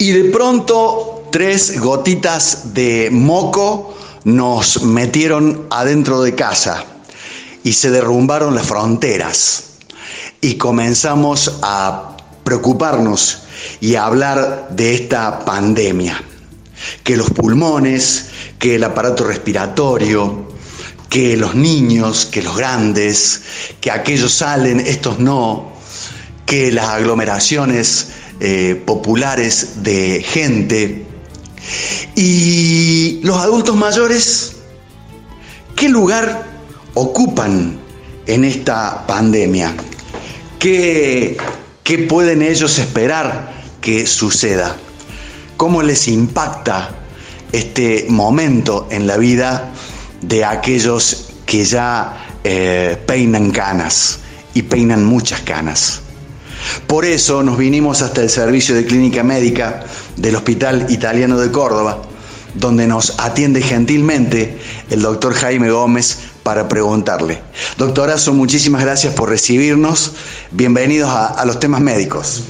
Y de pronto tres gotitas de moco nos metieron adentro de casa y se derrumbaron las fronteras. Y comenzamos a preocuparnos y a hablar de esta pandemia, que los pulmones, que el aparato respiratorio, que los niños, que los grandes, que aquellos salen, estos no, que las aglomeraciones eh, populares de gente. Y los adultos mayores, ¿qué lugar ocupan en esta pandemia? ¿Qué, ¿Qué pueden ellos esperar que suceda? ¿Cómo les impacta este momento en la vida de aquellos que ya eh, peinan canas y peinan muchas canas? Por eso nos vinimos hasta el servicio de clínica médica del Hospital Italiano de Córdoba, donde nos atiende gentilmente el doctor Jaime Gómez para preguntarle. Doctorazo, muchísimas gracias por recibirnos. Bienvenidos a, los temas médicos.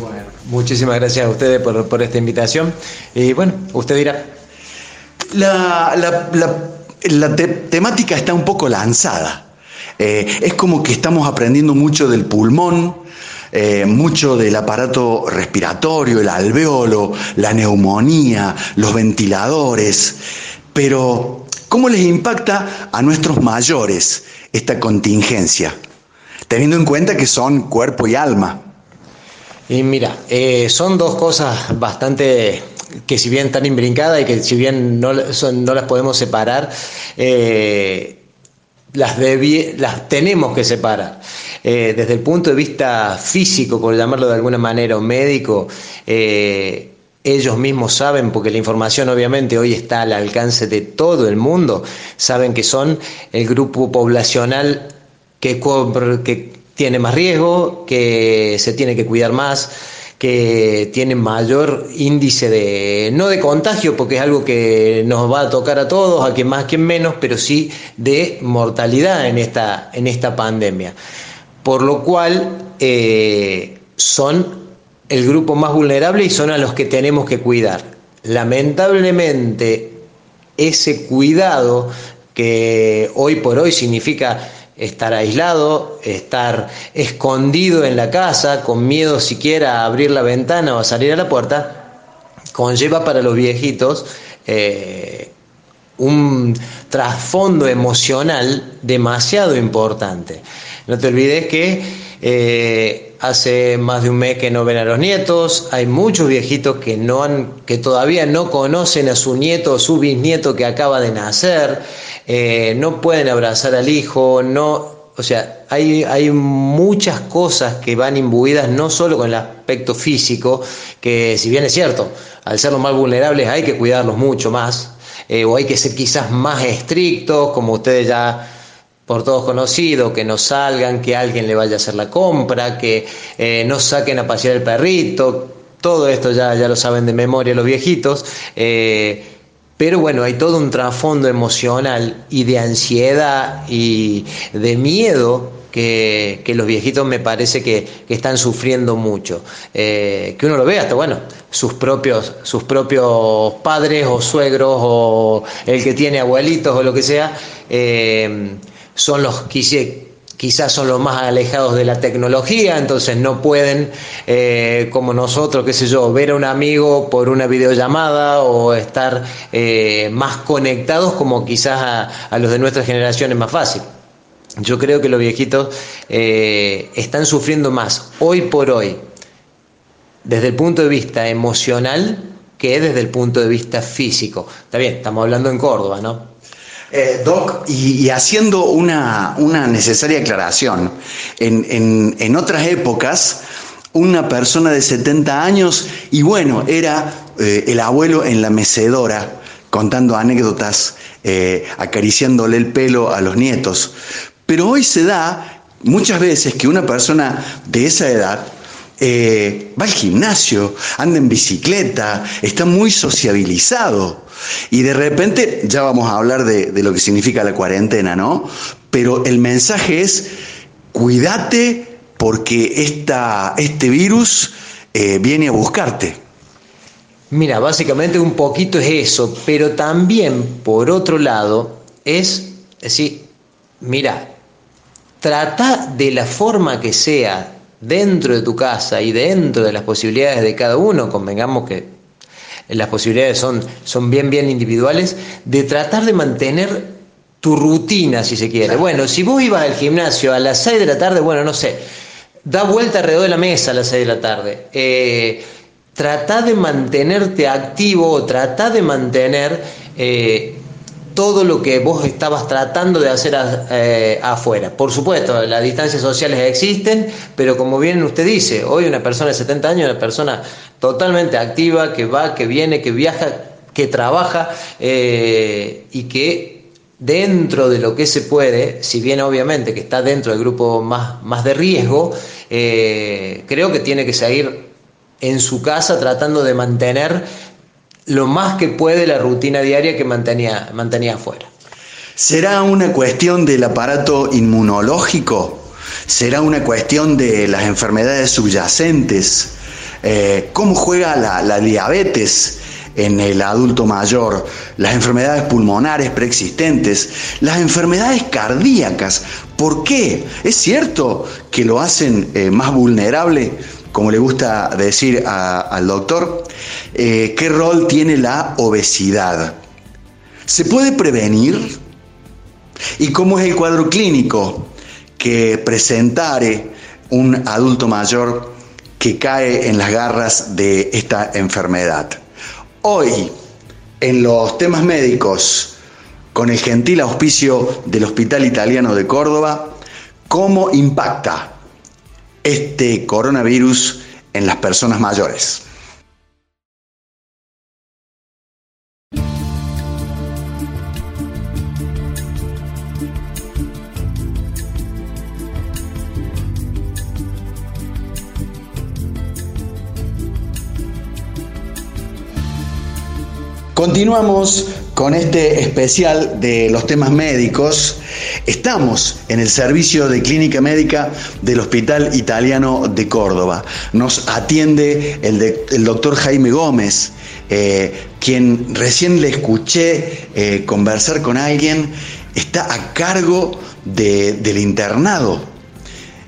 muchísimas gracias a ustedes por, esta invitación. Y bueno, usted dirá. La, temática está un poco lanzada. Eh, es como que estamos aprendiendo mucho del pulmón, eh, mucho del aparato respiratorio, el alveolo, la neumonía, los ventiladores, pero ¿cómo les impacta a nuestros mayores esta contingencia? Teniendo en cuenta que son cuerpo y alma. Y mira, eh, son dos cosas bastante que si bien están imbrincadas y que si bien no, las podemos separar, eh, las, las tenemos que separar. Eh, desde el punto de vista físico, por llamarlo de alguna manera, o médico, eh, ellos mismos saben, porque la información obviamente hoy está al alcance de todo el mundo, saben que son el grupo poblacional que, que tiene más riesgo, que se tiene que cuidar más que tienen mayor índice de, no de contagio, porque es algo que nos va a tocar a todos, a quien más, quien menos, pero sí de mortalidad en esta, en esta pandemia. Por lo cual eh, son el grupo más vulnerable y son a los que tenemos que cuidar. Lamentablemente, ese cuidado que hoy por hoy significa estar aislado, estar escondido en la casa, con miedo siquiera a abrir la ventana o a salir a la puerta, conlleva para los viejitos eh, un trasfondo emocional demasiado importante. No te olvides que eh, hace más de un mes que no ven a los nietos, hay muchos viejitos que, no han, que todavía no conocen a su nieto o su bisnieto que acaba de nacer, eh, no pueden abrazar al hijo, no, o sea, hay, hay muchas cosas que van imbuidas no solo con el aspecto físico, que si bien es cierto, al ser los más vulnerables hay que cuidarlos mucho más, eh, o hay que ser quizás más estrictos, como ustedes ya por todos conocidos, que no salgan, que alguien le vaya a hacer la compra, que eh, no saquen a pasear el perrito, todo esto ya, ya lo saben de memoria los viejitos. Eh, pero bueno, hay todo un trasfondo emocional y de ansiedad y de miedo que, los viejitos me parece que, están sufriendo mucho. Eh, que uno lo ve hasta, bueno, sus propios, sus propios padres o suegros o el que tiene abuelitos o lo que sea son los quizás son los más alejados de la tecnología, entonces no pueden, eh, como nosotros, qué sé yo, ver a un amigo por una videollamada o estar eh, más conectados como quizás a, los de nuestra generación es más fácil. Yo creo que los viejitos eh, están sufriendo más hoy por hoy, desde el punto de vista emocional, que desde el punto de vista físico. Está bien, estamos hablando en Córdoba, ¿no? Eh, Doc, y, haciendo una, necesaria aclaración, en, otras épocas, una persona de 70 años, y bueno, era eh, el abuelo en la mecedora, contando anécdotas, eh, acariciándole el pelo a los nietos. Pero hoy se da muchas veces que una persona de esa edad va al gimnasio, anda en bicicleta, está muy sociabilizado. Y de repente, ya vamos a hablar de, lo que significa la cuarentena, ¿no? Pero el mensaje es, cuídate porque esta, este virus eh, viene a buscarte. Mira, básicamente un poquito es eso, pero también, por otro lado, es decir, mira, trata de la forma que sea dentro de tu casa y dentro de las posibilidades de cada uno, convengamos que las posibilidades son, son bien, bien individuales, de tratar de mantener tu rutina, si se quiere. Bueno, si vos ibas al gimnasio a las 6 de la tarde, bueno, no sé, da vuelta alrededor de la mesa a las 6 de la tarde. Eh, trata de mantenerte activo, trata de mantener eh, todo lo que vos estabas tratando de hacer eh, afuera. Por supuesto, las distancias sociales existen, pero como bien usted dice, hoy una persona de 70 años una persona totalmente activa, que va, que viene, que viaja, que trabaja y que dentro de lo que se puede, si bien obviamente que está dentro del grupo más, más de riesgo, eh, creo que tiene que seguir en su casa tratando de mantener lo más que puede la rutina diaria que mantenía, mantenía afuera. ¿Será una cuestión del aparato inmunológico? ¿Será una cuestión de las enfermedades subyacentes? Eh, ¿Cómo juega la, diabetes? en el adulto mayor, las enfermedades pulmonares preexistentes, las enfermedades cardíacas. ¿Por qué? ¿Es cierto que lo hacen eh, más vulnerable, como le gusta decir al doctor? Eh, ¿Qué rol tiene la obesidad? ¿Se puede prevenir? ¿Y cómo es el cuadro clínico que presentare un adulto mayor que cae en las garras de esta enfermedad? Hoy, en los temas médicos, con el gentil auspicio del Hospital Italiano de Córdoba, ¿cómo impacta este coronavirus en las personas mayores? Continuamos con este especial de los temas médicos. Estamos en el servicio de clínica médica del Hospital Italiano de Córdoba. Nos atiende el, doctor Jaime Gómez, eh, quien recién le escuché eh, conversar con alguien, está a cargo del internado.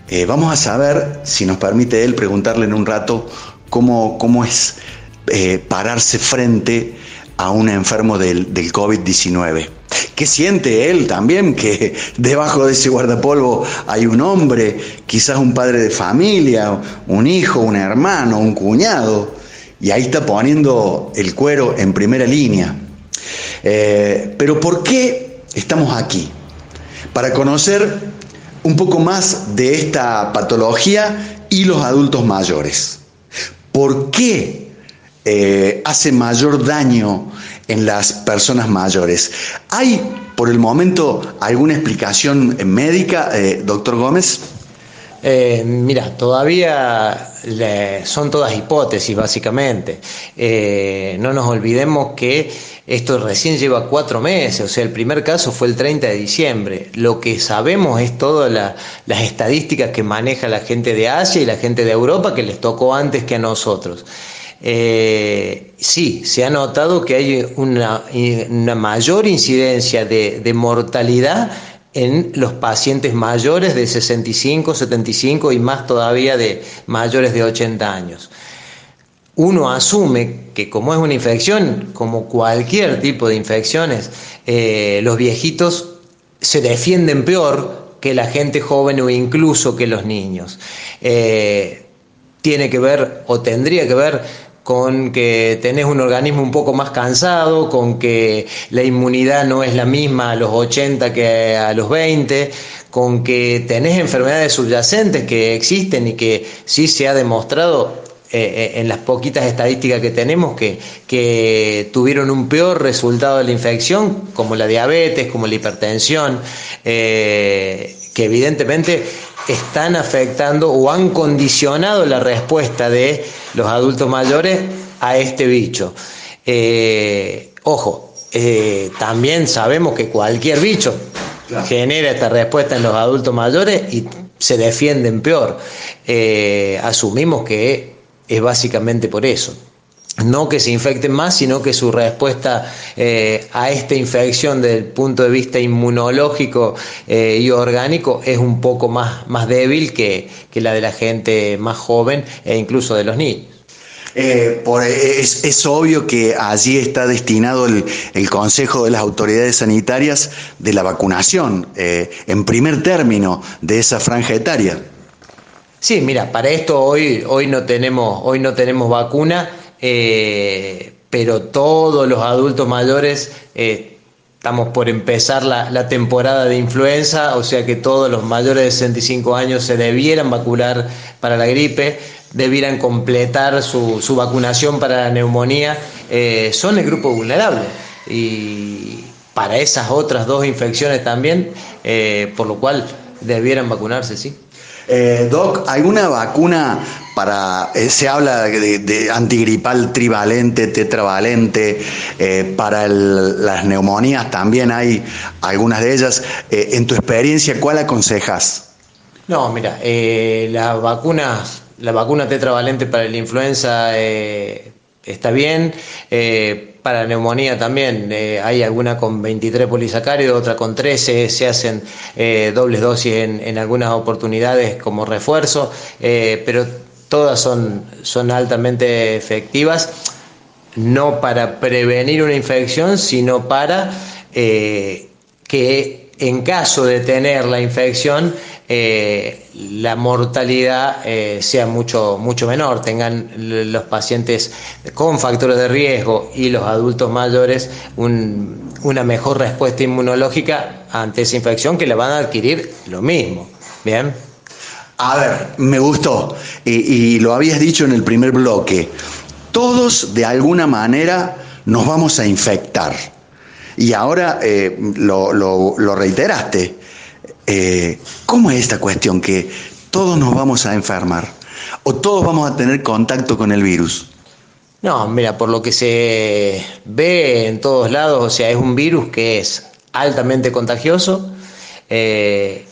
Eh, vamos a saber, si nos permite él, preguntarle en un rato cómo, cómo es pararse frente a un enfermo del, COVID-19. ¿Qué siente él también? Que debajo de ese guardapolvo hay un hombre, quizás un padre de familia, un hijo, un hermano, un cuñado, y ahí está poniendo el cuero en primera línea. Eh, pero ¿por qué estamos aquí? Para conocer un poco más de esta patología y los adultos mayores. ¿Por qué eh, hace mayor daño en las personas mayores. ¿Hay por el momento alguna explicación médica, eh, doctor Gómez? Eh, mira, todavía son todas hipótesis, básicamente. no nos olvidemos que esto recién lleva cuatro meses, o sea, el primer caso fue el 30 de diciembre. Lo que sabemos es todas las estadísticas que maneja la gente de Asia y la gente de Europa que les tocó antes que a nosotros. Eh, sí, se ha notado que hay una, mayor incidencia de, mortalidad en los pacientes mayores de 65, 75 y más todavía de mayores de 80 años. Uno asume que como es una infección, como cualquier tipo de infecciones, eh, los viejitos se defienden peor que la gente joven o incluso que los niños. Eh, tiene que ver o tendría que ver con que tenés un organismo un poco más cansado, con que la inmunidad no es la misma a los 80 que a los 20, con que tenés enfermedades subyacentes que existen y que sí se ha demostrado eh, eh, en las poquitas estadísticas que tenemos que, que, tuvieron un peor resultado de la infección, como la diabetes, como la hipertensión, eh, que evidentemente están afectando o han condicionado la respuesta de los adultos mayores a este bicho. Eh, ojo, eh, también sabemos que cualquier bicho genera esta respuesta en los adultos mayores y se defienden peor. Eh, asumimos que es básicamente por eso. No que se infecten más, sino que su respuesta eh, a esta infección desde el punto de vista inmunológico eh, y orgánico es un poco más, más débil que, la de la gente más joven e incluso de los niños. Eh, es, obvio que allí está destinado el, Consejo de las Autoridades Sanitarias de la vacunación, en primer término de esa franja etaria. Sí, mira, para esto hoy, hoy, no, tenemos, hoy no tenemos vacuna eh, pero todos los adultos mayores eh, estamos por empezar la, temporada de influenza, o sea que todos los mayores de 65 años se debieran vacunar para la gripe, debieran completar su, vacunación para la neumonía, eh, son el grupo vulnerable. Y para esas otras dos infecciones también, por lo cual debieran vacunarse, sí. Doc, ¿alguna vacuna para, eh, se habla de, antigripal trivalente, tetravalente, eh, para las neumonías también hay algunas de ellas. Eh, en tu experiencia, ¿cuál aconsejas? No, mira, la vacuna, la vacuna tetravalente para la influenza está bien. para neumonía también hay alguna con 23 polisacáridos, otra con 13, se hacen dobles dosis en, en, algunas oportunidades como refuerzo, pero todas son, son altamente efectivas, no para prevenir una infección, sino para eh, que en caso de tener la infección, eh, la mortalidad eh, sea mucho, mucho menor, tengan los pacientes con factores de riesgo y los adultos mayores una mejor respuesta inmunológica ante esa infección que la van a adquirir lo mismo. Bien. A ver, me gustó. Y, lo habías dicho en el primer bloque. Todos de alguna manera nos vamos a infectar. Y ahora eh, lo, reiteraste. Eh, ¿Cómo es esta cuestión que todos nos vamos a enfermar? ¿O todos vamos a tener contacto con el virus? No, mira, por lo que se ve en todos lados, o sea, es un virus que es altamente contagioso, eh,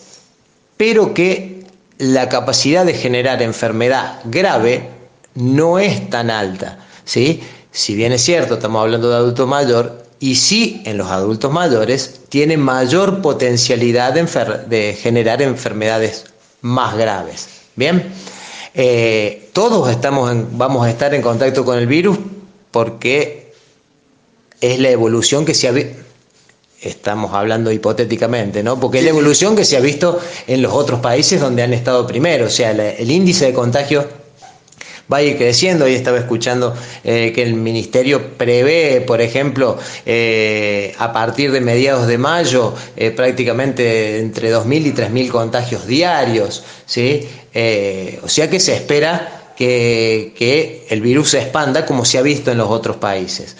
pero que la capacidad de generar enfermedad grave no es tan alta. ¿sí? Si bien es cierto, estamos hablando de adulto mayor, y sí en los adultos mayores tiene mayor potencialidad de, generar enfermedades más graves. Bien, eh, todos estamos vamos a estar en contacto con el virus porque es la evolución que se ha estamos hablando hipotéticamente, ¿no? Porque es la evolución que se ha visto en los otros países donde han estado primero, o sea, el índice de contagio va a ir creciendo. Hoy estaba escuchando eh, que el ministerio prevé, por ejemplo, eh, a partir de mediados de mayo, eh, prácticamente entre 2.000 y 3.000 contagios diarios, ¿sí? o sea que se espera que, que, el virus se expanda como se ha visto en los otros países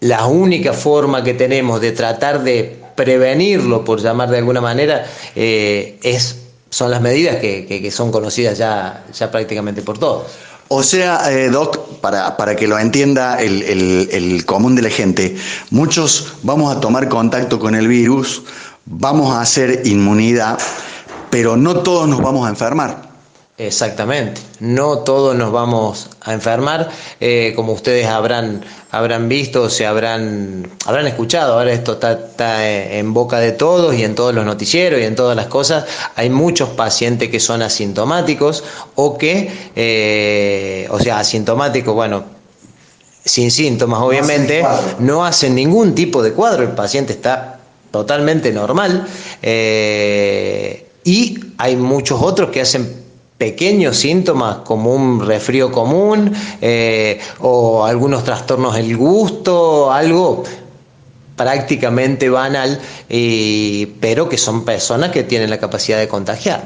la única forma que tenemos de tratar de prevenirlo, por llamar de alguna manera, eh, es, son las medidas que, son conocidas ya, ya prácticamente por todos. O sea, eh, Doc, para, para, que lo entienda el, el, común de la gente, muchos vamos a tomar contacto con el virus, vamos a hacer inmunidad, pero no todos nos vamos a enfermar. Exactamente, no todos nos vamos a enfermar, eh, como ustedes habrán, habrán visto, se habrán, habrán escuchado, ahora esto está, en boca de todos y en todos los noticieros y en todas las cosas, hay muchos pacientes que son asintomáticos o que, eh, o sea, asintomáticos, bueno, sin síntomas obviamente, no hacen ningún tipo de cuadro, el paciente está totalmente normal eh, y hay muchos otros que hacen pequeños síntomas como un resfrío común eh, o algunos trastornos del gusto, algo prácticamente banal, pero que son personas que tienen la capacidad de contagiar.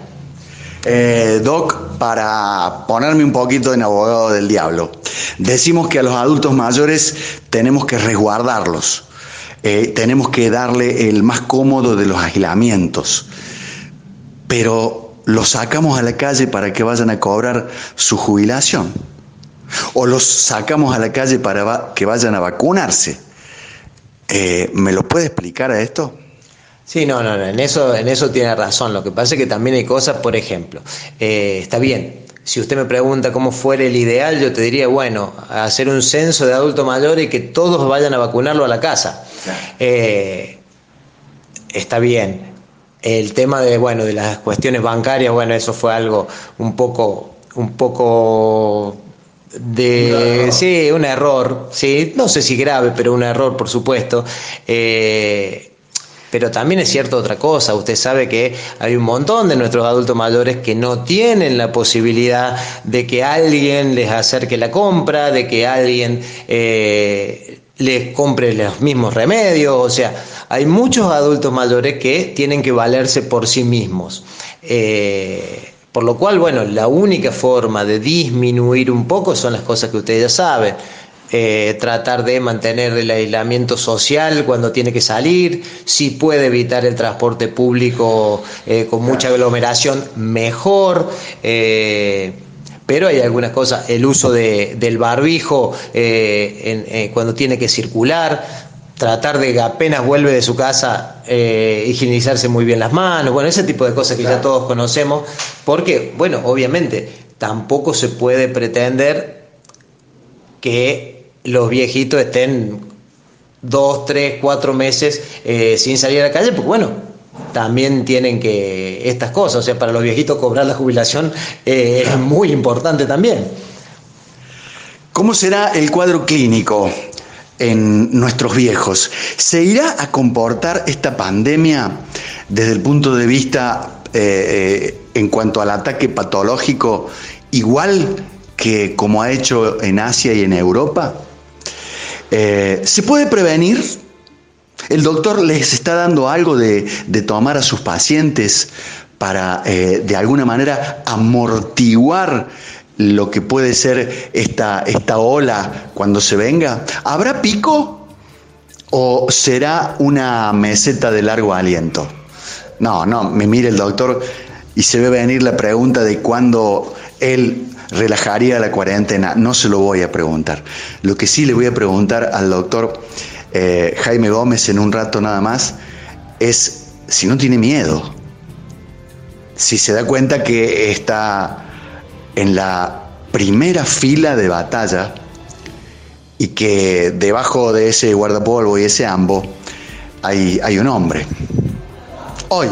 Eh, Doc, para ponerme un poquito en abogado del diablo, decimos que a los adultos mayores tenemos que resguardarlos, eh, tenemos que darle el más cómodo de los aislamientos, pero los sacamos a la calle para que vayan a cobrar su jubilación. O los sacamos a la calle para que vayan a vacunarse. Eh, ¿Me lo puede explicar a esto? Sí, no, no, en eso, en eso tiene razón. Lo que pasa es que también hay cosas, por ejemplo, eh, está bien, si usted me pregunta cómo fuera el ideal, yo te diría, bueno, hacer un censo de adultos mayores y que todos vayan a vacunarlo a la casa. Eh, está bien. El tema de, bueno, de las cuestiones bancarias, bueno, eso fue algo un poco, un poco de, sí, un error, sí, no sé si grave, pero un error, por supuesto. Eh, pero también es cierto otra cosa, usted sabe que hay un montón de nuestros adultos mayores que no tienen la posibilidad de que alguien les acerque la compra, de que alguien eh, les compre los mismos remedios, o sea, hay muchos adultos mayores que tienen que valerse por sí mismos. Eh, por lo cual, bueno, la única forma de disminuir un poco son las cosas que usted ya sabe eh, tratar de mantener el aislamiento social cuando tiene que salir, si puede evitar el transporte público eh, con mucha aglomeración, mejor. Eh, pero hay algunas cosas, el uso del barbijo cuando tiene que circular, tratar de que apenas vuelve de su casa higienizarse muy bien las manos, bueno, ese tipo de cosas que ya todos conocemos, porque, bueno, obviamente tampoco se puede pretender que los viejitos estén dos, tres, cuatro meses eh, sin salir a la calle, pues bueno, también tienen que estas cosas, o sea, para los viejitos cobrar la jubilación eh, es muy importante también. ¿Cómo será el cuadro clínico en nuestros viejos? ¿Se irá a comportar esta pandemia desde el punto de vista eh, en cuanto al ataque patológico igual que como ha hecho en Asia y en Europa? Eh, ¿Se puede prevenir? ¿El doctor les está dando algo de, tomar a sus pacientes para eh, de alguna manera amortiguar lo que puede ser esta, esta ola cuando se venga? ¿Habrá pico o será una meseta de largo aliento? No, no, me mire el doctor y se ve venir la pregunta de cuándo él relajaría la cuarentena? No se lo voy a preguntar. Lo que sí le voy a preguntar al doctor eh, Jaime Gómez en un rato nada más es si no tiene miedo, si se da cuenta que está en la primera fila de batalla y que debajo de ese guardapolvo y ese ambo hay, hay un hombre. Hoy,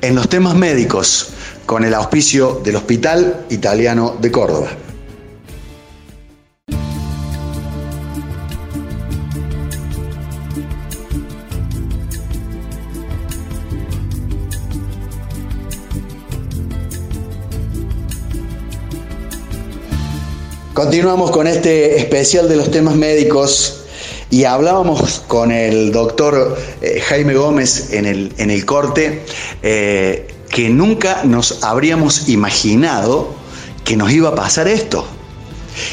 en los temas médicos, con el auspicio del Hospital Italiano de Córdoba. Continuamos con este especial de los temas médicos y hablábamos con el doctor eh, Jaime Gómez en el, en el corte eh, que nunca nos habríamos imaginado que nos iba a pasar esto.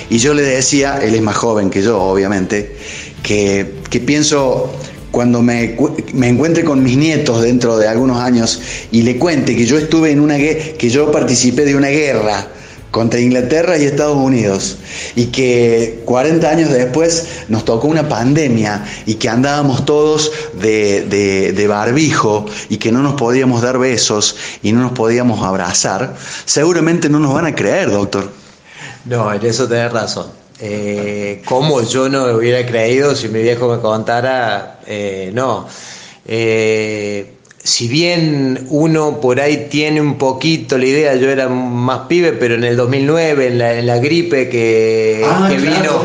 Y yo le decía, él es más joven que yo, obviamente, que, pienso cuando me, me, encuentre con mis nietos dentro de algunos años y le cuente que yo estuve en una que yo participé de una guerra contra Inglaterra y Estados Unidos y que 40 años después nos tocó una pandemia y que andábamos todos de, barbijo y que no nos podíamos dar besos y no nos podíamos abrazar, seguramente no nos van a creer, doctor. No, en eso tenés razón. Eh, ¿Cómo yo no hubiera creído si mi viejo me contara? Eh, no. Eh, si bien uno por ahí tiene un poquito la idea, yo era más pibe, pero en el 2009, en la, gripe que, ah, vino,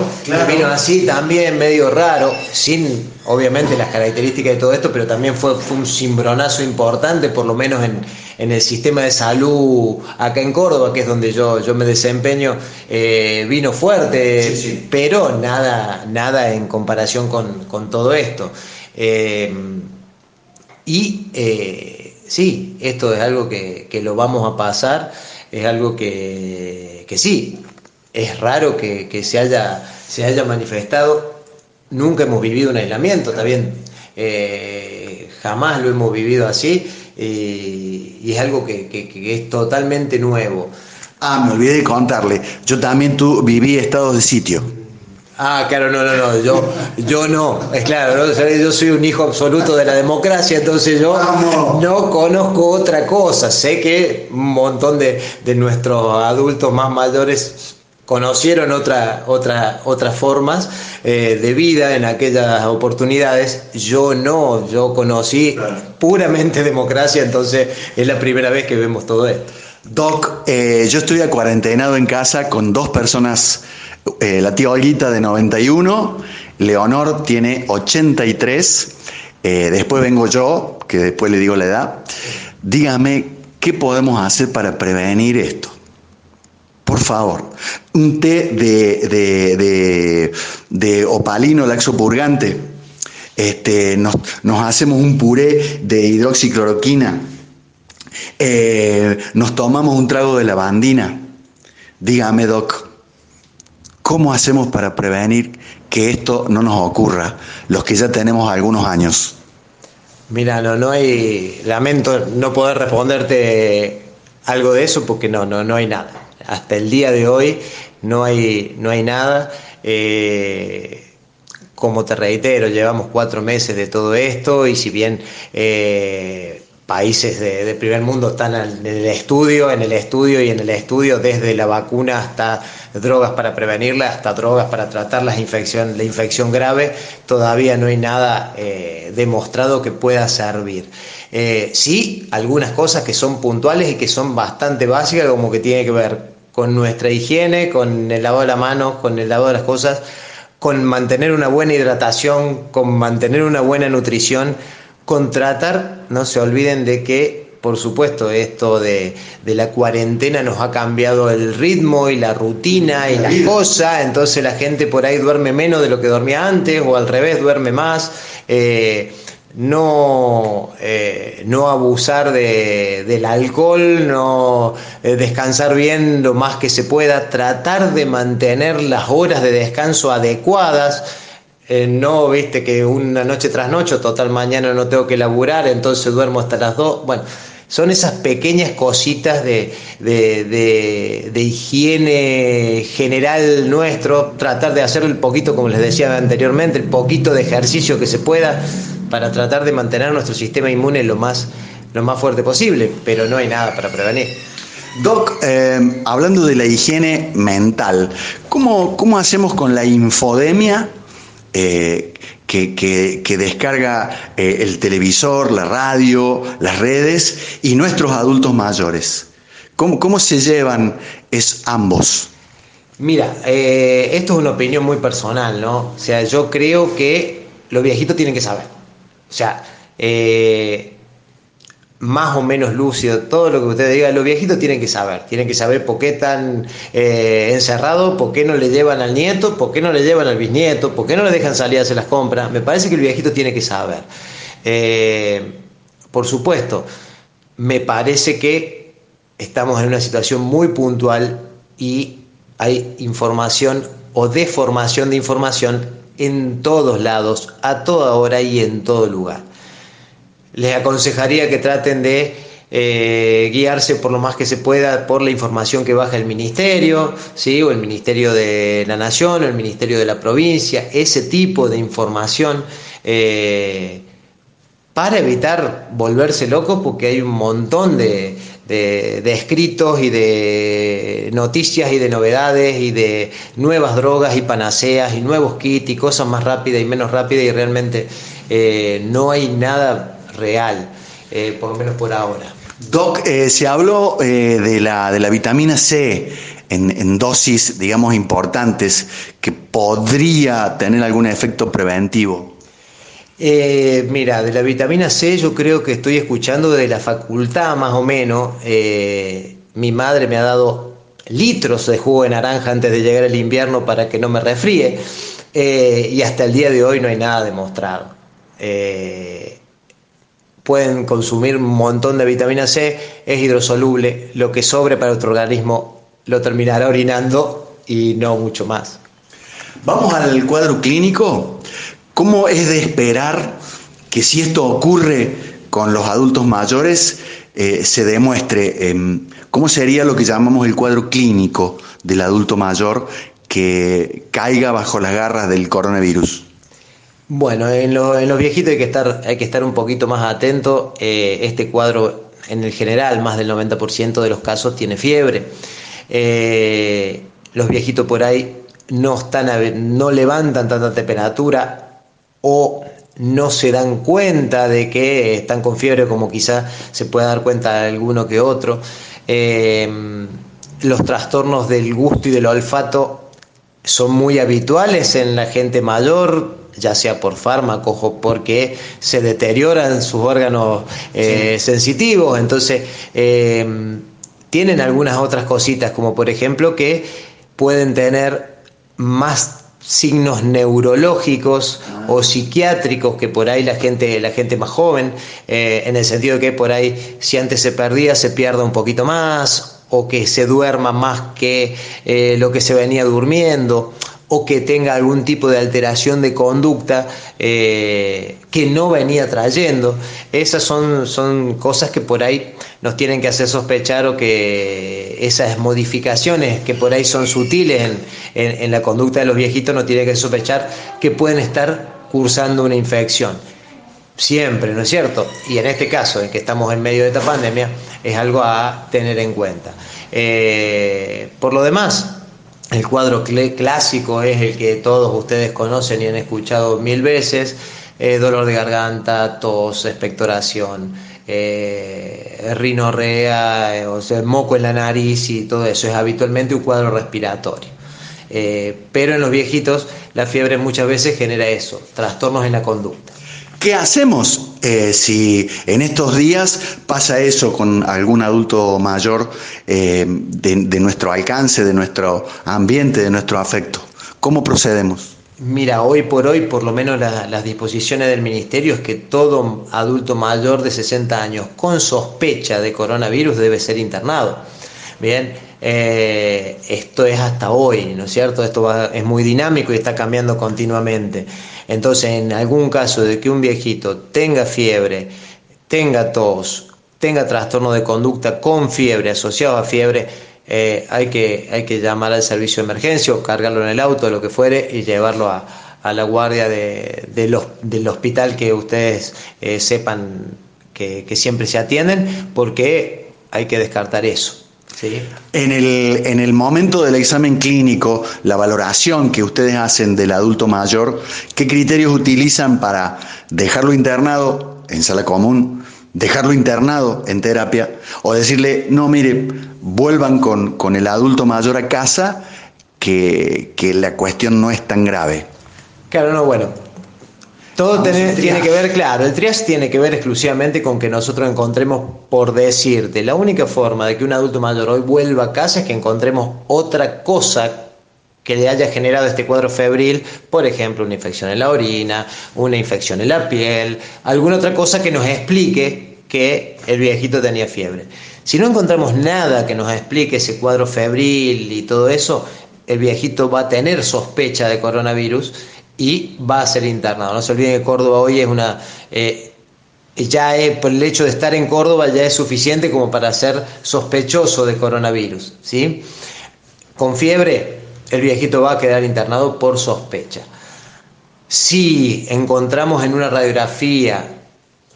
vino así también, medio raro, sin obviamente las características de todo esto, pero también fue, un cimbronazo importante, por lo menos en, el sistema de salud acá en Córdoba, que es donde yo, yo me desempeño, eh, vino fuerte, pero nada, nada en comparación con, todo esto. Eh, y eh, sí, esto es algo que, lo vamos a pasar, es algo que, sí, es raro que, se, haya, se haya manifestado. Nunca hemos vivido un aislamiento, está bien, eh, jamás lo hemos vivido así y es algo que, es totalmente nuevo. Ah, me olvidé de contarle, yo también tu, viví estados de sitio. Ah, claro, no, no, no, yo, yo no, es claro, yo soy un hijo absoluto de la democracia, entonces yo no conozco otra cosa, sé que un montón de, de nuestros adultos más mayores conocieron otra, otra, otras formas eh, de vida en aquellas oportunidades. Yo no, yo conocí puramente democracia, entonces es la primera vez que vemos todo esto. Doc, eh, yo estoy cuarentenado en casa con dos personas, eh, la tía Olguita de 91, Leonor tiene 83, después vengo yo, que después le digo la edad. Dígame, ¿qué podemos hacer para prevenir esto? Por favor, un té de, de, opalino laxopurgante. Este, nos, hacemos un puré de hidroxicloroquina. Eh, nos tomamos un trago de lavandina. Dígame, Doc, ¿cómo hacemos para prevenir que esto no nos ocurra, los que ya tenemos algunos años? Mira, no, no hay, lamento no poder responderte algo de eso porque no, no, no hay nada hasta el día de hoy no hay, no hay nada. Eh, como te reitero, llevamos cuatro meses de todo esto y si bien eh, países de, primer mundo están en el estudio, en el estudio y en el estudio desde la vacuna hasta drogas para prevenirla, hasta drogas para tratar la infección, la infección grave, todavía no hay nada eh, demostrado que pueda servir. sí, algunas cosas que son puntuales y que son bastante básicas, como que tiene que ver con nuestra higiene, con el lavado de las manos, con el lavado de las cosas, con mantener una buena hidratación, con mantener una buena nutrición, con tratar, no se olviden de que, por supuesto, esto de, la cuarentena nos ha cambiado el ritmo y la rutina y las cosas, entonces la gente por ahí duerme menos de lo que dormía antes o al revés duerme más. Eh, no, eh, no abusar del alcohol, no eh, descansar bien lo más que se pueda, tratar de mantener las horas de descanso adecuadas. Eh, no, viste, que una noche tras noche, total mañana no tengo que laburar, entonces duermo hasta las dos. Bueno, son esas pequeñas cositas de, de, de, higiene general nuestro, tratar de hacer el poquito, como les decía anteriormente, el poquito de ejercicio que se pueda para tratar de mantener nuestro sistema inmune lo más, lo más fuerte posible, pero no hay nada para prevenir. Doc, eh, hablando de la higiene mental, ¿cómo, cómo hacemos con la infodemia eh, que, descarga eh, el televisor, la radio, las redes y nuestros adultos mayores? ¿Cómo, cómo se llevan es ambos? Mira, esto es una opinión muy personal, ¿no? O sea, yo creo que los viejitos tienen que saber. O sea, eh, más o menos lúcido, todo lo que usted diga, los viejitos tienen que saber, tienen que saber por qué están eh, encerrados, por qué no le llevan al nieto, por qué no le llevan al bisnieto, por qué no le dejan salir a hacer las compras. Me parece que el viejito tiene que saber. Eh, por supuesto, me parece que estamos en una situación muy puntual y hay información o deformación de información en todos lados, a toda hora y en todo lugar. Les aconsejaría que traten de eh, guiarse por lo más que se pueda por la información que baja el ministerio, ¿sí? o el ministerio de la nación, o el ministerio de la provincia, ese tipo de información. Eh, para evitar volverse loco, porque hay un montón de, de, escritos y de noticias y de novedades y de nuevas drogas y panaceas y nuevos kits y cosas más rápidas y menos rápidas y realmente eh, no hay nada real, eh, por lo menos por ahora. Doc, eh, se habló de, la, de la vitamina C en, en, dosis, digamos, importantes que podría tener algún efecto preventivo. Eh, mira, de la vitamina C yo creo que estoy escuchando de la facultad más o menos. Eh, mi madre me ha dado litros de jugo de naranja antes de llegar el invierno para que no me refríe eh, y hasta el día de hoy no hay nada demostrado. Pueden consumir un montón de vitamina C, es hidrosoluble, lo que sobre para nuestro organismo lo terminará orinando y no mucho más. Vamos al cuadro clínico. ¿Cómo es de esperar que si esto ocurre con los adultos mayores, eh, se demuestre em, cómo sería lo que llamamos el cuadro clínico del adulto mayor que caiga bajo las garras del coronavirus? Bueno, en, los viejitos hay que estar, hay que estar un poquito más atento. Eh, este cuadro, en el general, más del 90% de los casos tiene fiebre. Eh, los viejitos por ahí no, están, no levantan tanta temperatura o no se dan cuenta de que están con fiebre como quizá se pueda dar cuenta alguno que otro. Eh, los trastornos del gusto y del olfato son muy habituales en la gente mayor, ya sea por fármacos o porque se deterioran sus órganos eh, sensitivos. Entonces, eh, tienen algunas otras cositas, como por ejemplo que pueden tener más signos neurológicos o psiquiátricos que por ahí la gente, la gente más joven, eh, en el sentido de que por ahí si antes se perdía se pierda un poquito más o que se duerma más que lo que se venía durmiendo o que tenga algún tipo de alteración de conducta eh, que no venía trayendo. Esas son, son cosas que por ahí nos tienen que hacer sospechar o que esas modificaciones que por ahí son sutiles en, la conducta de los viejitos nos tienen que sospechar que pueden estar cursando una infección. Siempre, ¿no es cierto? Y en este caso, en que estamos en medio de esta pandemia, es algo a tener en cuenta. Eh, por lo demás, el cuadro clásico es el que todos ustedes conocen y han escuchado mil veces, eh, dolor de garganta, tos, expectoración, eh, rinorrea, eh, o sea, moco en la nariz y todo eso. Es habitualmente un cuadro respiratorio. pero en los viejitos la fiebre muchas veces genera eso, trastornos en la conducta. ¿Qué hacemos eh, si en estos días pasa eso con algún adulto mayor eh, de, nuestro alcance, de nuestro ambiente, de nuestro afecto? ¿Cómo procedemos? Mira, hoy por hoy, por lo menos las disposiciones del ministerio es que todo adulto mayor de 60 años con sospecha de coronavirus debe ser internado. Bien, eh, esto es hasta hoy, ¿no es cierto? Esto es muy dinámico y está cambiando continuamente. Entonces, en algún caso de que un viejito tenga fiebre, tenga tos, tenga trastorno de conducta con fiebre, asociado a fiebre, eh, hay, que, hay que llamar al servicio de emergencia o cargarlo en el auto, lo que fuere, y llevarlo a, la guardia de, los, del hospital que ustedes eh, sepan que, que siempre se atienden, porque hay que descartar eso. En, el, en el momento del examen clínico, la valoración que ustedes hacen del adulto mayor, ¿qué criterios utilizan para dejarlo internado en sala común, dejarlo internado en terapia o decirle, no, mire, vuelvan con, el adulto mayor a casa, que, que la cuestión no es tan grave? Claro, no, bueno, todo tiene, que ver, claro, el triage tiene que ver exclusivamente con que nosotros encontremos, por decirte, la única forma de que un adulto mayor hoy vuelva a casa es que encontremos otra cosa que le haya generado este cuadro febril, por ejemplo, una infección en la orina, una infección en la piel, alguna otra cosa que nos explique que el viejito tenía fiebre. Si no encontramos nada que nos explique ese cuadro febril y todo eso, el viejito va a tener sospecha de coronavirus y va a ser internado. No se olviden que Córdoba hoy es una... Eh, ya es, por el hecho de estar en Córdoba ya es suficiente como para ser sospechoso de coronavirus. ¿sí? Con fiebre, el viejito va a quedar internado por sospecha. Si encontramos en una radiografía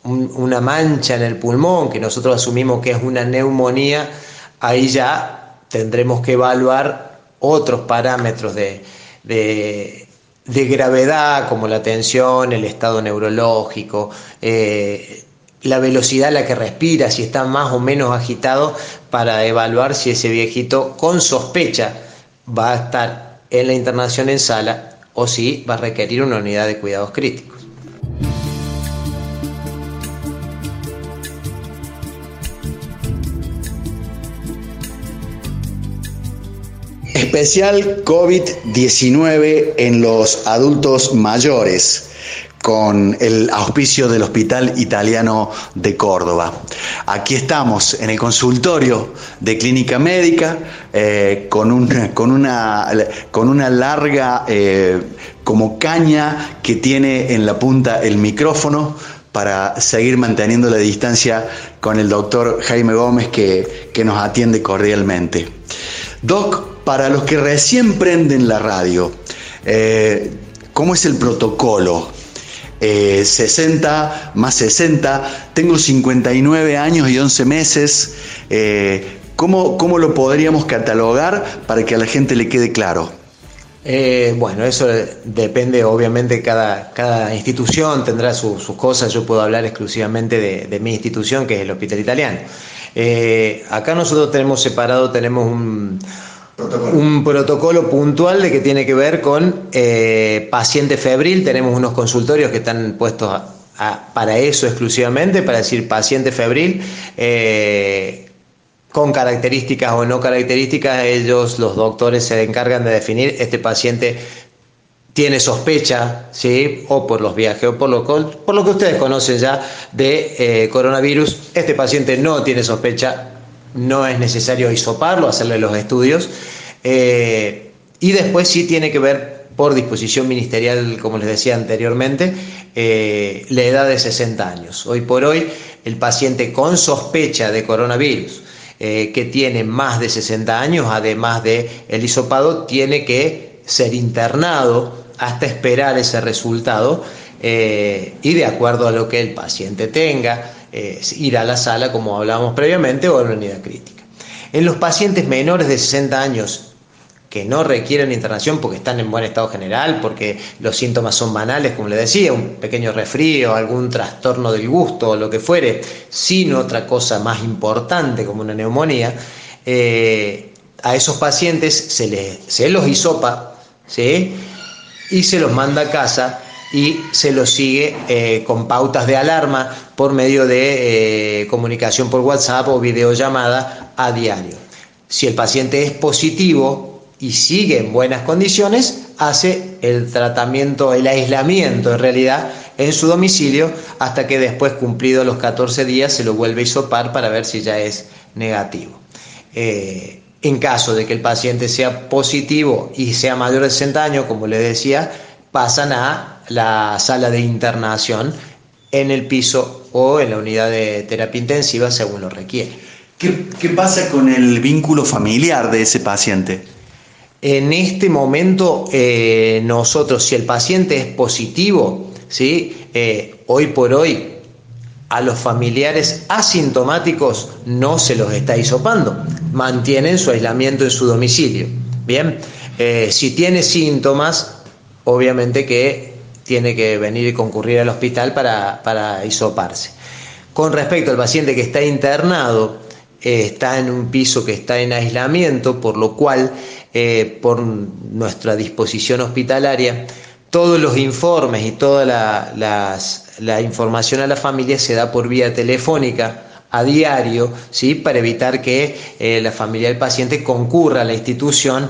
una mancha en el pulmón, que nosotros asumimos que es una neumonía, ahí ya tendremos que evaluar otros parámetros de, de gravedad como la tensión, el estado neurológico, eh, la velocidad a la que respira, si está más o menos agitado, para evaluar si ese viejito con sospecha va a estar en la internación en sala o si va a requerir una unidad de cuidados críticos. Especial COVID-19 en los adultos mayores con el auspicio del Hospital Italiano de Córdoba. Aquí estamos en el consultorio de Clínica Médica eh, con, un, con, una, con, una, larga eh, como caña que tiene en la punta el micrófono para seguir manteniendo la distancia con el doctor Jaime Gómez que, que nos atiende cordialmente. Doc, para los que recién prenden la radio, eh, ¿cómo es el protocolo? 60 eh, más 60, tengo 59 años y 11 meses. Eh, ¿cómo, ¿Cómo lo podríamos catalogar para que a la gente le quede claro? Bueno, eso depende, obviamente, cada, cada institución tendrá sus cosas. Yo puedo hablar exclusivamente de, mi institución, que es el Hospital Italiano. acá nosotros tenemos separado, tenemos un, un protocolo puntual de que tiene que ver con eh, paciente febril. Tenemos unos consultorios que están puestos para eso exclusivamente, para decir paciente febril. Eh, con características o no características, ellos, los doctores, se encargan de definir este paciente tiene sospecha, ¿sí? o por los viajes, o por lo, por lo que ustedes conocen ya de eh, coronavirus, este paciente no tiene sospecha, no es necesario hisoparlo, hacerle los estudios. Eh, y después sí tiene que ver, por disposición ministerial, como les decía anteriormente, eh, la edad de 60 años. Hoy por hoy, el paciente con sospecha de coronavirus, eh, que tiene más de 60 años, además de el hisopado, tiene que ser internado hasta esperar ese resultado y de acuerdo a lo que el paciente tenga, ir a la sala, como hablábamos previamente, o a la unidad crítica. En los pacientes menores de 60 años que no requieren internación porque están en buen estado general, porque los síntomas son banales, como le decía, un pequeño resfrío, algún trastorno del gusto o lo que fuere, sin otra cosa más importante como una neumonía, eh, a esos pacientes se, les, se los hisopa ¿sí? y se los manda a casa y se los sigue eh, con pautas de alarma por medio de eh, comunicación por WhatsApp o videollamada a diario. Si el paciente es positivo y sigue en buenas condiciones, hace el tratamiento, el aislamiento en realidad en su domicilio hasta que después, cumplidos los 14 días, se lo vuelve a isopar para ver si ya es negativo. Eh, en caso de que el paciente sea positivo y sea mayor de 60 años, como les decía, pasan a la sala de internación en el piso o en la unidad de terapia intensiva según lo requiere. ¿Qué, pasa con el vínculo familiar de ese paciente? En este momento, eh, nosotros, si el paciente es positivo, ¿sí? Eh, hoy por hoy, a los familiares asintomáticos no se los está hisopando, mantienen su aislamiento en su domicilio. Bien, eh, si tiene síntomas, obviamente que tiene que venir y concurrir al hospital para, para hisoparse. Con respecto al paciente que está internado, eh, está en un piso que está en aislamiento, por lo cual, eh, por nuestra disposición hospitalaria, todos los informes y toda la, información a la familia se da por vía telefónica a diario, ¿sí? para evitar que eh, la familia del paciente concurra a la institución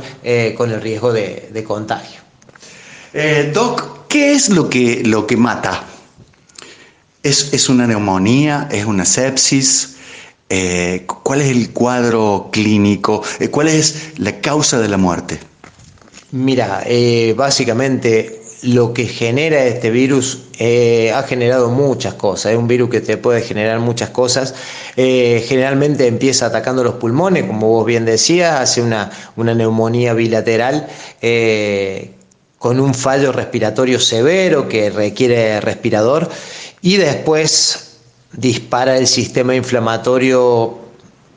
con el riesgo de, contagio. Doc, ¿qué es lo que, lo que mata? ¿Es, ¿Es una neumonía? ¿Es una sepsis? Eh, ¿cuál es el cuadro clínico? Eh, ¿Cuál es la causa de la muerte? Mira, eh, básicamente lo que genera este virus ha generado muchas cosas. Es un virus que te puede generar muchas cosas. generalmente empieza atacando los pulmones, como vos bien decías, hace una, una neumonía bilateral con un fallo respiratorio severo que requiere respirador y después dispara el sistema inflamatorio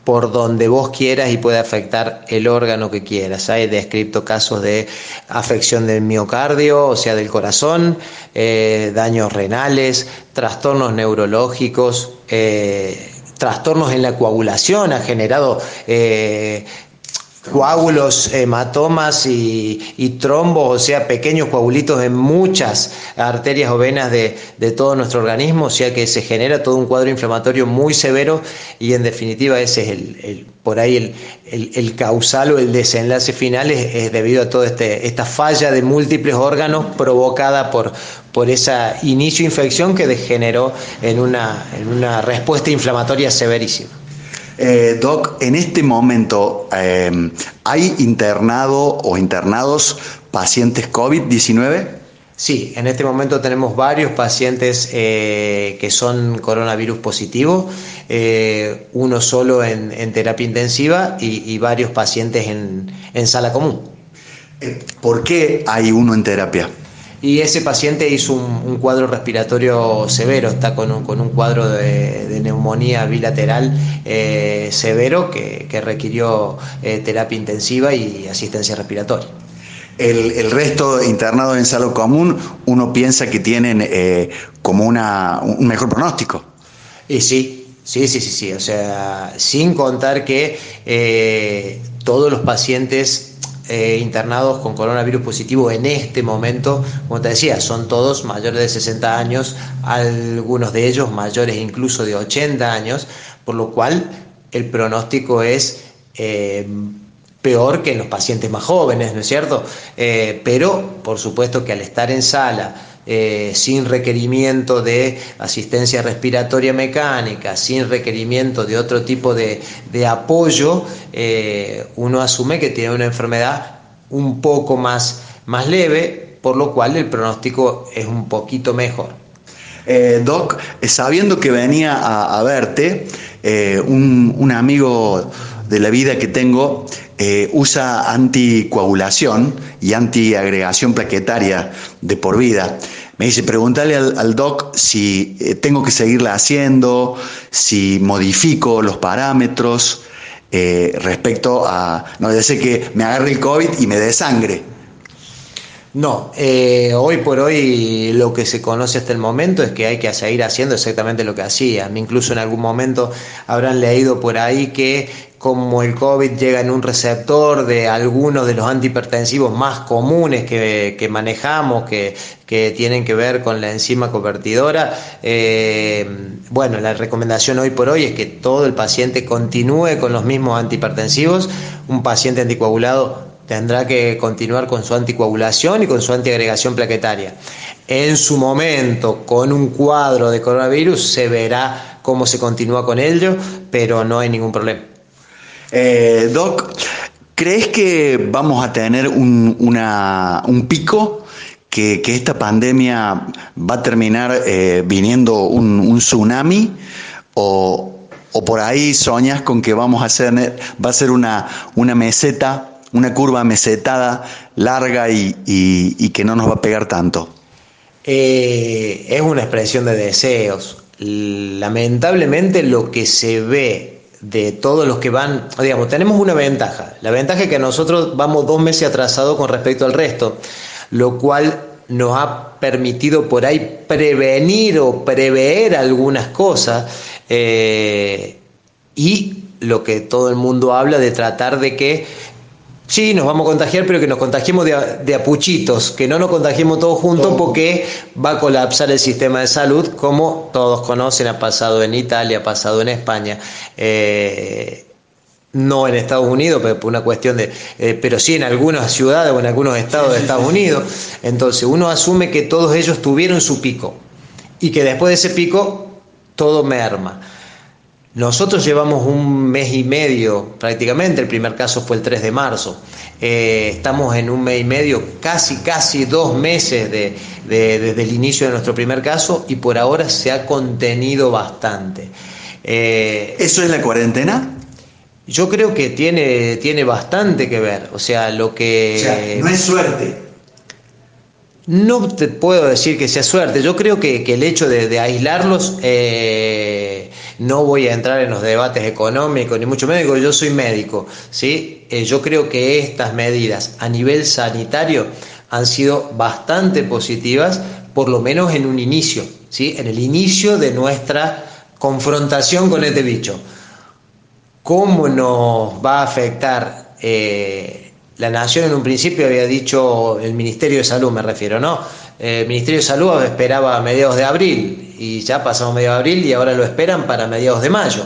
por donde vos quieras y puede afectar el órgano que quieras. Hay descrito casos de afección del miocardio, o sea, del corazón, eh, daños renales, trastornos neurológicos, eh, trastornos en la coagulación, ha generado eh, coágulos, hematomas y, y, trombos, o sea, pequeños coagulitos en muchas arterias o venas de, todo nuestro organismo, o sea que se genera todo un cuadro inflamatorio muy severo y en definitiva ese es el, por ahí el, causal o el desenlace final es, debido a toda este, esta falla de múltiples órganos provocada por, por esa inicio de infección que degeneró en una, en una respuesta inflamatoria severísima. Eh, Doc, en este momento, em, ¿hay internado o internados pacientes COVID-19? Sí, en este momento tenemos varios pacientes eh, que son coronavirus positivos, eh, uno solo en, terapia intensiva y, varios pacientes en, sala común. ¿Por qué hay uno en terapia? Y ese paciente hizo un, cuadro respiratorio severo, está con un, cuadro de, neumonía bilateral eh, severo que, que requirió terapia intensiva y asistencia respiratoria. El, resto internados en salud común, uno piensa que tienen eh, como una, un mejor pronóstico. Y sí, sí, sí, sí, sí. O sea, sin contar que eh, todos los pacientes eh, internados con coronavirus positivo en este momento, como te decía, son todos mayores de 60 años, algunos de ellos mayores incluso de 80 años, por lo cual el pronóstico es peor que en los pacientes más jóvenes, ¿no es cierto? Eh, pero, por supuesto que al estar en sala, eh, sin requerimiento de asistencia respiratoria mecánica, sin requerimiento de otro tipo de, apoyo, eh, uno asume que tiene una enfermedad un poco más, más leve, por lo cual el pronóstico es un poquito mejor. Doc, sabiendo que venía a, verte, un, un amigo de la vida que tengo eh, usa anticoagulación y antiagregación plaquetaria de por vida. Me dice, pregúntale al, doc si eh, tengo que seguirla haciendo, si modifico los parámetros eh, respecto a, no, ya sé que me agarre el COVID y me dé sangre. No, hoy por hoy lo que se conoce hasta el momento es que hay que seguir haciendo exactamente lo que hacían. Incluso en algún momento habrán leído por ahí que como el COVID llega en un receptor de algunos de los antihipertensivos más comunes que, manejamos, que, tienen que ver con la enzima convertidora, eh, bueno, la recomendación hoy por hoy es que todo el paciente continúe con los mismos antihipertensivos. Un paciente anticoagulado tendrá que continuar con su anticoagulación y con su antiagregación plaquetaria. En su momento, con un cuadro de coronavirus, se verá cómo se continúa con ello, pero no hay ningún problema. Eh, Doc, ¿crees que vamos a tener un, pico? Que, esta pandemia va a terminar eh, viniendo un, tsunami o, por ahí soñas con que vamos a hacer, va a ser una, una meseta, una curva mesetada larga y, que no nos va a pegar tanto? Eh, es una expresión de deseos. Lamentablemente lo que se ve de todos los que van, digamos, tenemos una ventaja. La ventaja es que nosotros vamos dos meses atrasados con respecto al resto, lo cual nos ha permitido por ahí prevenir o prever algunas cosas eh, y lo que todo el mundo habla de tratar de que Sí, nos vamos a contagiar, pero que nos contagiemos de, apuchitos, que no nos contagiemos todos juntos porque va a colapsar el sistema de salud, como todos conocen, ha pasado en Italia, ha pasado en España. Eh, no en Estados Unidos, pero por una cuestión de, eh, pero sí en algunas ciudades o en algunos estados de Estados Unidos. Entonces uno asume que todos ellos tuvieron su pico y que después de ese pico todo merma. Nosotros llevamos un mes y medio prácticamente, el primer caso fue el 3 de marzo. Eh, estamos en un mes y medio, casi, casi dos meses de, desde el inicio de nuestro primer caso y por ahora se ha contenido bastante. Eh, ¿Eso es la cuarentena? Yo creo que tiene, tiene bastante que ver. O sea, lo que. O sea, no es suerte. No te puedo decir que sea suerte. Yo creo que, el hecho de, aislarlos. Eh, no voy a entrar en los debates económicos, ni mucho menos, yo soy médico, ¿sí? Eh, yo creo que estas medidas a nivel sanitario han sido bastante positivas, por lo menos en un inicio, ¿sí? En el inicio de nuestra confrontación con este bicho. ¿Cómo nos va a afectar? Eh, la nación en un principio había dicho el Ministerio de Salud, me refiero, ¿no? El Ministerio de Salud esperaba a mediados de abril y ya pasamos medio de abril y ahora lo esperan para mediados de mayo.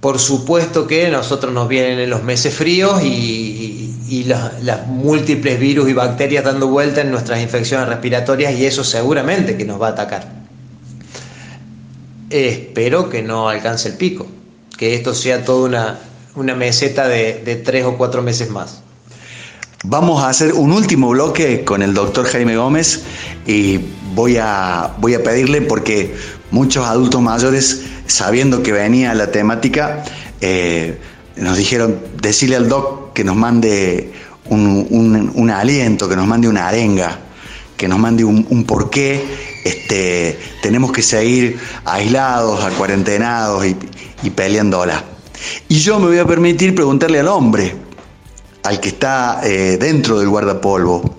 Por supuesto que nosotros nos vienen en los meses fríos y, las, múltiples virus y bacterias dando vuelta en nuestras infecciones respiratorias y eso seguramente que nos va a atacar. Espero que no alcance el pico, que esto sea toda una, meseta de tres o cuatro meses más. Vamos a hacer un último bloque con el doctor Jaime Gómez y voy a, voy a pedirle porque muchos adultos mayores, sabiendo que venía la temática, eh, nos dijeron, decirle al doc que nos mande un, aliento, que nos mande una arenga, que nos mande un, un porqué este, tenemos que seguir aislados, acuarentenados y, y peleándola. Y yo me voy a permitir preguntarle al hombre, al que está eh, dentro del guardapolvo,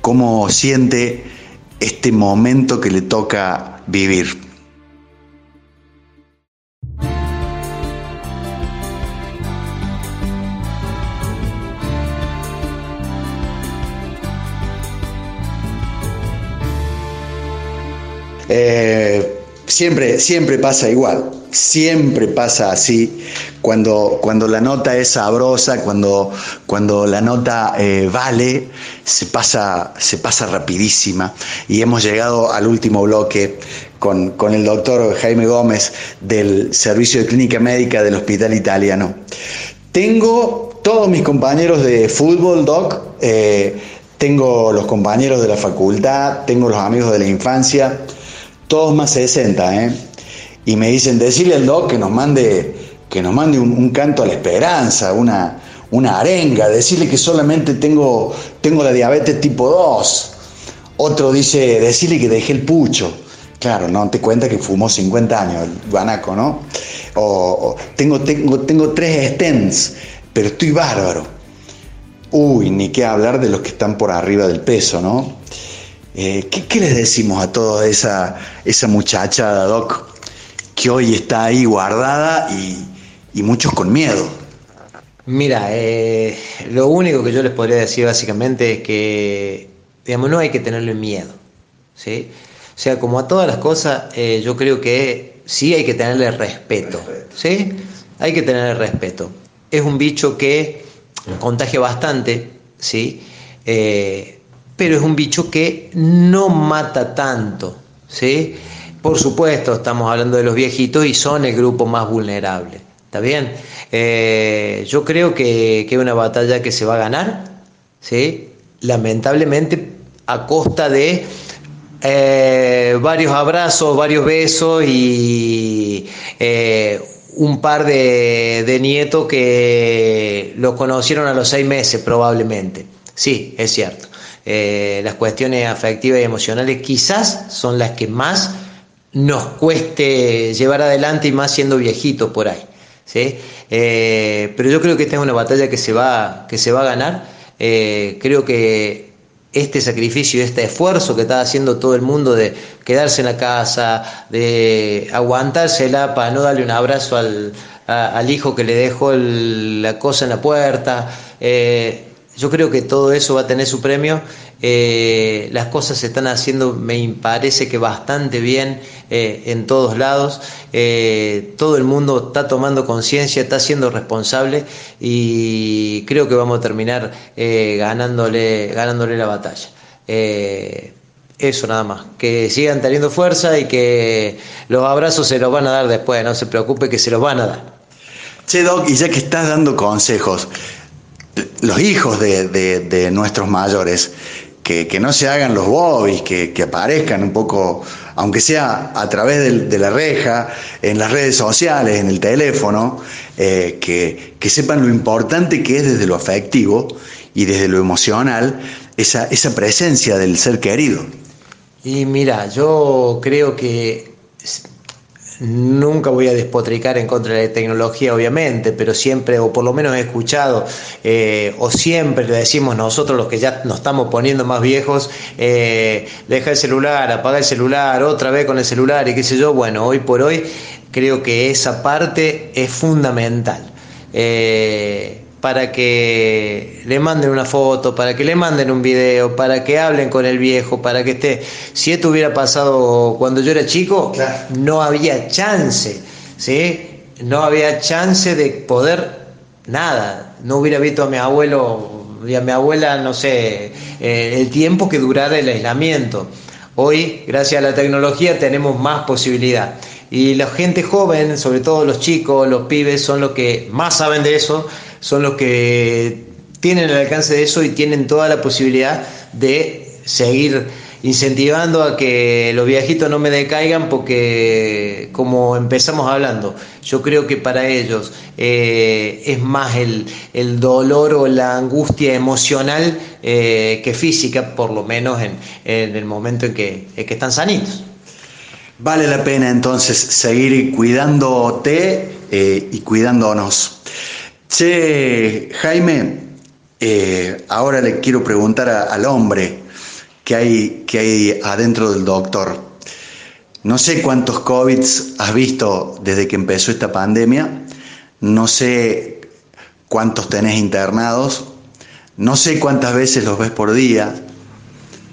cómo siente este momento que le toca vivir. Eh, siempre, siempre pasa igual, siempre pasa así. Cuando, cuando la nota es sabrosa, cuando, cuando la nota eh, vale, se pasa, se pasa rapidísima. Y hemos llegado al último bloque con, con el doctor Jaime Gómez del Servicio de Clínica Médica del Hospital Italiano. Tengo todos mis compañeros de fútbol, Doc. Eh, tengo los compañeros de la facultad, tengo los amigos de la infancia, todos más 60, ¿eh? Y me dicen, decirle al doc que nos mande, que nos mande un, canto a la esperanza, una, una arenga, decirle que solamente tengo, tengo la diabetes tipo 2. Otro dice, decirle que dejé el pucho. Claro, no te cuenta que fumó 50 años el guanaco, ¿no? O, tengo, tengo, tengo tres stents, pero estoy bárbaro. Uy, ni qué hablar de los que están por arriba del peso, ¿no? Eh, ¿qué, les decimos a toda esa, esa muchachada, Doc, que hoy está ahí guardada y, muchos con miedo? Mira, eh, lo único que yo les podría decir básicamente es que, digamos, no hay que tenerle miedo, ¿sí? O sea, como a todas las cosas, eh, yo creo que sí hay que tenerle respeto, ¿sí? Hay que tenerle respeto. Es un bicho que contagia bastante, ¿sí? pero es un bicho que no mata tanto, ¿sí? Por supuesto, estamos hablando de los viejitos y son el grupo más vulnerable, ¿está bien? Eh, yo creo que, es una batalla que se va a ganar, ¿sí? Lamentablemente a costa de eh, varios abrazos, varios besos y eh, un par de, nietos que lo conocieron a los seis meses probablemente. Sí, es cierto. Las cuestiones afectivas y emocionales quizás son las que más nos cueste llevar adelante y más siendo viejitos por ahí. ¿Sí? Eh, pero yo creo que esta es una batalla que se va, que se va a ganar. Eh, creo que este sacrificio, este esfuerzo que está haciendo todo el mundo de quedarse en la casa, de aguantársela para no darle un abrazo al, al hijo que le dejó la cosa en la puerta, yo creo que todo eso va a tener su premio. Eh, las cosas se están haciendo, me parece que bastante bien eh, en todos lados. Eh, todo el mundo está tomando conciencia, está siendo responsable y creo que vamos a terminar ganándole, ganándole la batalla. eso nada más, que sigan teniendo fuerza y que los abrazos se los van a dar después, no se preocupe que se los van a dar. Che, Doc, y ya que estás dando consejos, los hijos de, nuestros mayores, que, no se hagan los bobbies, que, aparezcan un poco, aunque sea a través de, la reja, en las redes sociales, en el teléfono, eh, que, sepan lo importante que es desde lo afectivo y desde lo emocional esa, esa presencia del ser querido. Y mira, yo creo que Nunca voy a despotricar en contra de la tecnología, obviamente, pero siempre, o por lo menos he escuchado, eh, o siempre le decimos nosotros los que ya nos estamos poniendo más viejos, eh, deja el celular, apaga el celular, otra vez con el celular y qué sé yo. Bueno, hoy por hoy creo que esa parte es fundamental. Eh, para que le manden una foto, para que le manden un video, para que hablen con el viejo, para que esté. Si esto hubiera pasado cuando yo era chico, no había chance, ¿sí? No había chance de poder nada. No hubiera visto a mi abuelo y a mi abuela, no sé, eh, el tiempo que durara el aislamiento. Hoy, gracias a la tecnología, tenemos más posibilidad. Y la gente joven, sobre todo los chicos, los pibes, son los que más saben de eso son los que tienen el alcance de eso y tienen toda la posibilidad de seguir incentivando a que los viejitos no me decaigan porque como empezamos hablando, yo creo que para ellos eh, es más el, dolor o la angustia emocional eh, que física, por lo menos en, el momento en que, que están sanitos. Vale la pena entonces seguir cuidándote eh, y cuidándonos. Che, Jaime, ahora le quiero preguntar al hombre, que hay, que hay adentro del doctor. No sé cuántos COVID has visto desde que empezó esta pandemia, no sé cuántos tenés internados, no sé cuántas veces los ves por día,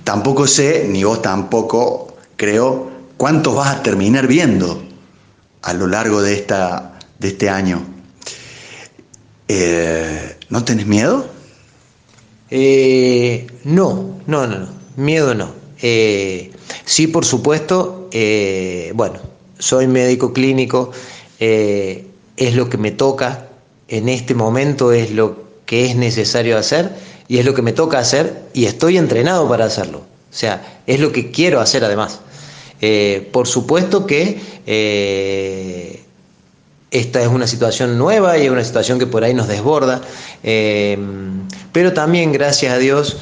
tampoco sé, ni vos tampoco creo, cuántos vas a terminar viendo a lo largo de, esta, de este año. Eh, ¿No tenés miedo? Eh, no, no, no, no. Miedo no. Eh, sí, por supuesto, bueno, soy médico clínico, es lo que me toca en este momento, es lo que es necesario hacer y es lo que me toca hacer y estoy entrenado para hacerlo. O sea, es lo que quiero hacer además. por supuesto que esta es una situación nueva y es una situación que por ahí nos desborda, pero también gracias a Dios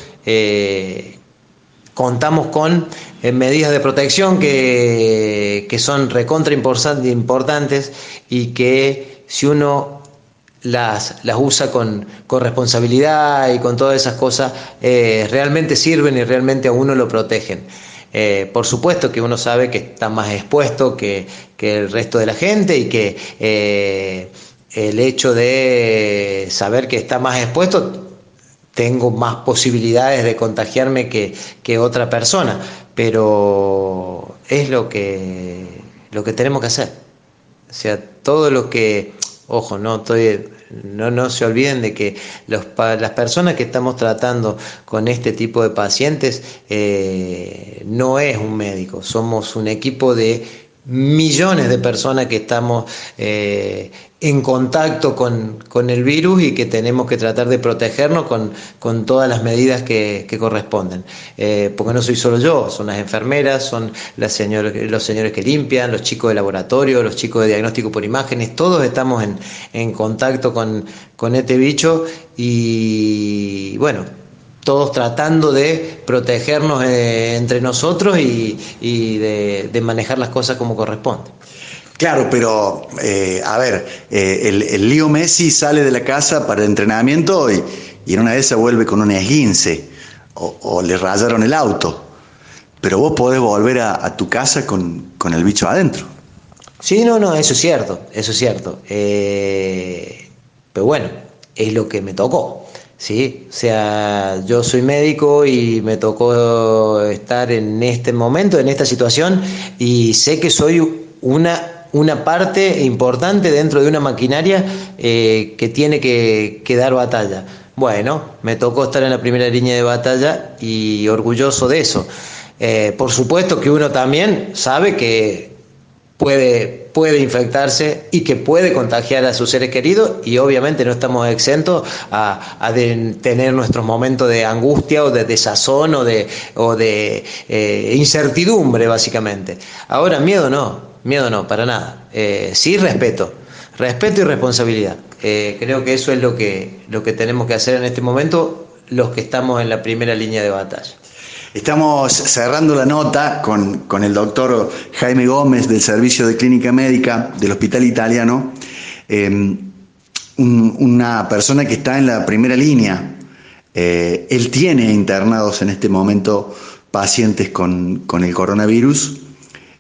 contamos con eh, medidas de protección que, son recontra importantes y que si uno las, las usa con, responsabilidad y con todas esas cosas, eh, realmente sirven y realmente a uno lo protegen. Eh, por supuesto que uno sabe que está más expuesto que, que el resto de la gente y que el hecho de saber que está más expuesto tengo más posibilidades de contagiarme que, otra persona, pero es lo que, lo que tenemos que hacer. O sea, todo lo que, ojo, no estoy, no, no se olviden de que los, las personas que estamos tratando con este tipo de pacientes eh, no es un médico, somos un equipo de millones de personas que estamos eh, en contacto con, el virus y que tenemos que tratar de protegernos con, todas las medidas que, corresponden. Eh, porque no soy solo yo, son las enfermeras, son las los señores que limpian, los chicos de laboratorio, los chicos de diagnóstico por imágenes, todos estamos en, contacto con, con este bicho y bueno, todos tratando de protegernos eh, entre nosotros y, de, manejar las cosas como corresponde. Claro, pero eh, a ver, eh, el, el, Lío Messi sale de la casa para el entrenamiento y, en una vez se vuelve con un esguince o, le rayaron el auto. Pero vos podés volver a, tu casa con, con, el bicho adentro. Sí, no, no, eso es cierto, eso es cierto. pero bueno, es lo que me tocó. Sí, o sea, yo soy médico y me tocó estar en este momento, en esta situación, y sé que soy una, una parte importante dentro de una maquinaria eh, que tiene que, dar batalla. Bueno, me tocó estar en la primera línea de batalla y orgulloso de eso. Eh, por supuesto que uno también sabe que puede, puede infectarse y que puede contagiar a sus seres queridos y obviamente no estamos exentos a, tener nuestros momentos de angustia o de desazón o de, o de eh, incertidumbre básicamente. Ahora, miedo no, miedo no, para nada. Eh, sí respeto, respeto y responsabilidad. Eh, creo que eso es lo que, lo que tenemos que hacer en este momento los que estamos en la primera línea de batalla. Estamos cerrando la nota con, el doctor Jaime Gómez del Servicio de Clínica Médica del Hospital Italiano, em, una persona que está en la primera línea. Eh, él tiene internados en este momento pacientes con, el coronavirus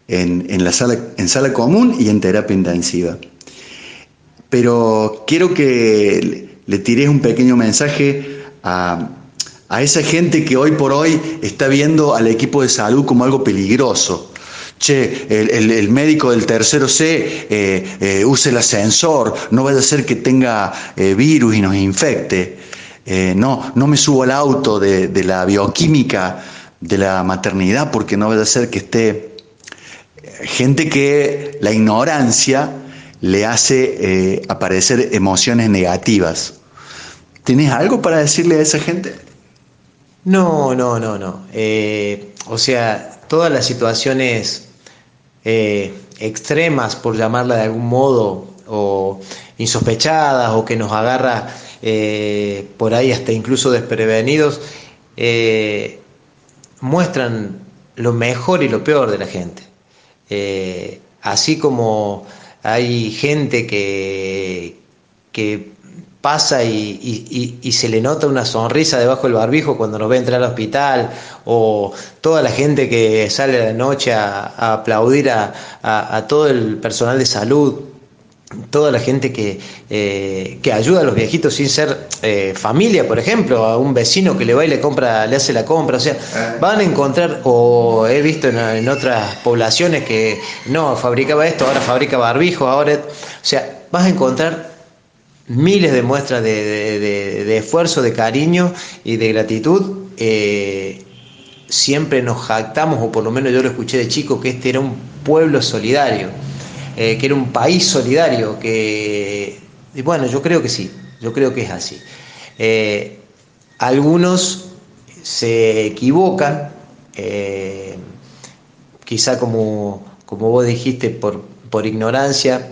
en, la sala, en sala común y en terapia intensiva. Pero quiero que le tires un pequeño mensaje a a esa gente que hoy por hoy está viendo al equipo de salud como algo peligroso. Che, el, médico del tercero C eh, eh, use el ascensor, no vaya a ser que tenga eh, virus y nos infecte. no, no me subo al auto de, la bioquímica de la maternidad porque no vaya a ser que esté gente que la ignorancia le hace aparecer emociones negativas. ¿Tenés algo para decirle a esa gente? No, no, no, no. Eh, o sea, todas las situaciones eh, extremas, por llamarla de algún modo, o insospechadas, o que nos agarra eh, por ahí hasta incluso desprevenidos, muestran lo mejor y lo peor de la gente. así como hay gente que, que pasa y, se le nota una sonrisa debajo del barbijo cuando nos ve entrar al hospital, o toda la gente que sale a la noche a, aplaudir a, todo el personal de salud, toda la gente que, eh, que ayuda a los viejitos sin ser eh, familia, por ejemplo, a un vecino que le va y le compra, le hace la compra, o sea, van a encontrar, o he visto en, en otras poblaciones que no, fabricaba esto, ahora fabrica barbijo, ahora, o sea, vas a encontrar miles de muestras de, esfuerzo, de cariño y de gratitud. Eh, siempre nos jactamos, o por lo menos yo lo escuché de chico, que este era un pueblo solidario, eh, que era un país solidario, que, y bueno, yo creo que sí, yo creo que es así. Eh, algunos se equivocan, quizá como, como vos dijiste, por, por ignorancia,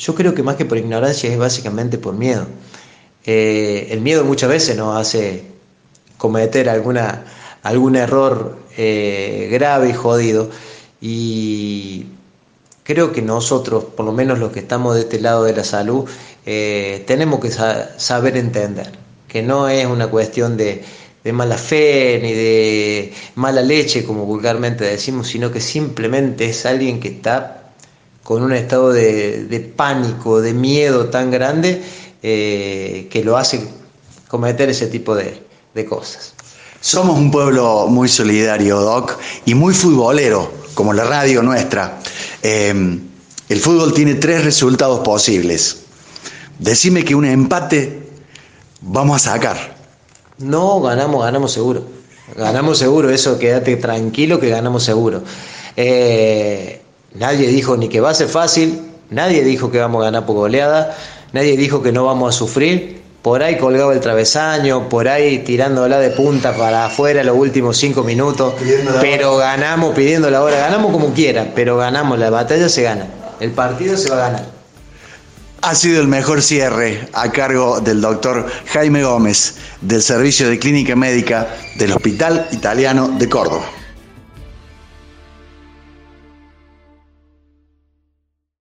yo creo que más que por ignorancia es básicamente por miedo. Eh, el miedo muchas veces nos hace cometer alguna, algún error eh, grave y jodido. Y creo que nosotros, por lo menos los que estamos de este lado de la salud, eh, tenemos que saber entender que no es una cuestión de, de mala fe ni de mala leche, como vulgarmente decimos, sino que simplemente es alguien que está con un estado de, pánico, de miedo tan grande, eh, que lo hace cometer ese tipo de, cosas. Somos un pueblo muy solidario, Doc, y muy futbolero, como la radio nuestra. Eh, el fútbol tiene tres resultados posibles. Decime que un empate vamos a sacar. No, ganamos, ganamos seguro. Ganamos seguro, eso quédate tranquilo que ganamos seguro. Eh, Nadie dijo ni que va a ser fácil, nadie dijo que vamos a ganar por goleada, nadie dijo que no vamos a sufrir. Por ahí colgado el travesaño, por ahí tirándola de punta para afuera los últimos cinco minutos, pero ganamos pidiendo la hora, ganamos como quiera, pero ganamos, la batalla se gana, el partido se va a ganar. Ha sido el mejor cierre a cargo del doctor Jaime Gómez del Servicio de Clínica Médica del Hospital Italiano de Córdoba.